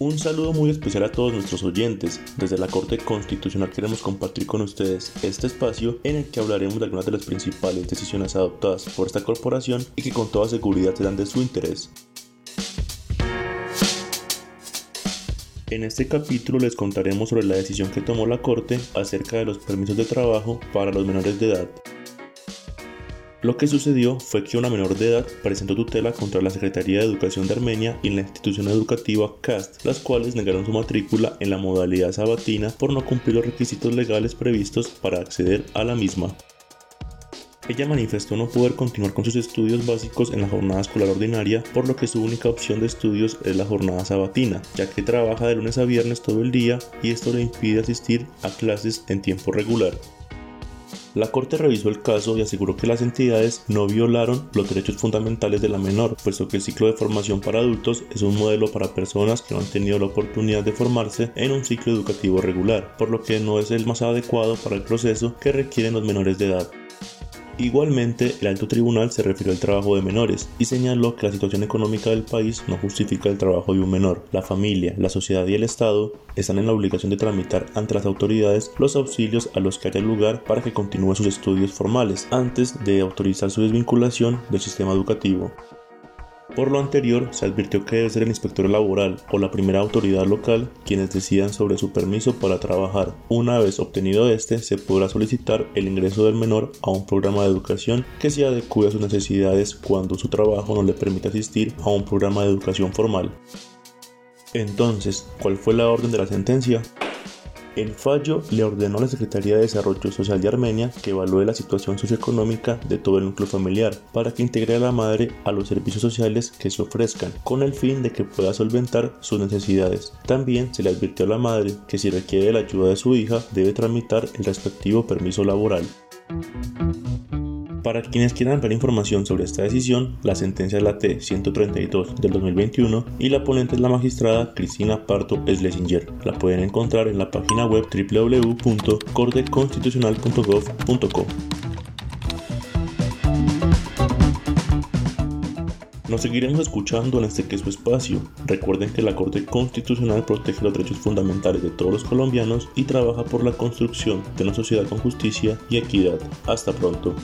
Un saludo muy especial a todos nuestros oyentes. Desde la Corte Constitucional queremos compartir con ustedes este espacio en el que hablaremos de algunas de las principales decisiones adoptadas por esta corporación y que con toda seguridad serán de su interés. En este capítulo les contaremos sobre la decisión que tomó la Corte acerca de los permisos de trabajo para los menores de edad. Lo que sucedió fue que una menor de edad presentó tutela contra la Secretaría de Educación de Armenia y la institución educativa CAST, las cuales negaron su matrícula en la modalidad sabatina por no cumplir los requisitos legales previstos para acceder a la misma. Ella manifestó no poder continuar con sus estudios básicos en la jornada escolar ordinaria, por lo que su única opción de estudios es la jornada sabatina, ya que trabaja de lunes a viernes todo el día y esto le impide asistir a clases en tiempo regular. La Corte revisó el caso y aseguró que las entidades no violaron los derechos fundamentales de la menor, puesto que el ciclo de formación para adultos es un modelo para personas que no han tenido la oportunidad de formarse en un ciclo educativo regular, por lo que no es el más adecuado para el proceso que requieren los menores de edad. Igualmente, el alto tribunal se refirió al trabajo de menores y señaló que la situación económica del país no justifica el trabajo de un menor. La familia, la sociedad y el Estado están en la obligación de tramitar ante las autoridades los auxilios a los que haya lugar para que continúe sus estudios formales antes de autorizar su desvinculación del sistema educativo. Por lo anterior, se advirtió que debe ser el inspector laboral o la primera autoridad local quienes decidan sobre su permiso para trabajar. Una vez obtenido este, se podrá solicitar el ingreso del menor a un programa de educación que se adecue a sus necesidades cuando su trabajo no le permite asistir a un programa de educación formal. Entonces, ¿cuál fue la orden de la sentencia? El fallo le ordenó a la Secretaría de Desarrollo Social de Armenia que evalúe la situación socioeconómica de todo el núcleo familiar para que integre a la madre a los servicios sociales que se ofrezcan, con el fin de que pueda solventar sus necesidades. También se le advirtió a la madre que si requiere la ayuda de su hija debe tramitar el respectivo permiso laboral. Para quienes quieran ver información sobre esta decisión, la sentencia es la T-132 del 2021 y la ponente es la magistrada Cristina Parto Schlesinger. La pueden encontrar en la página web www.corteconstitucional.gov.co. Nos seguiremos escuchando en este que su espacio. Recuerden que la Corte Constitucional protege los derechos fundamentales de todos los colombianos y trabaja por la construcción de una sociedad con justicia y equidad. Hasta pronto.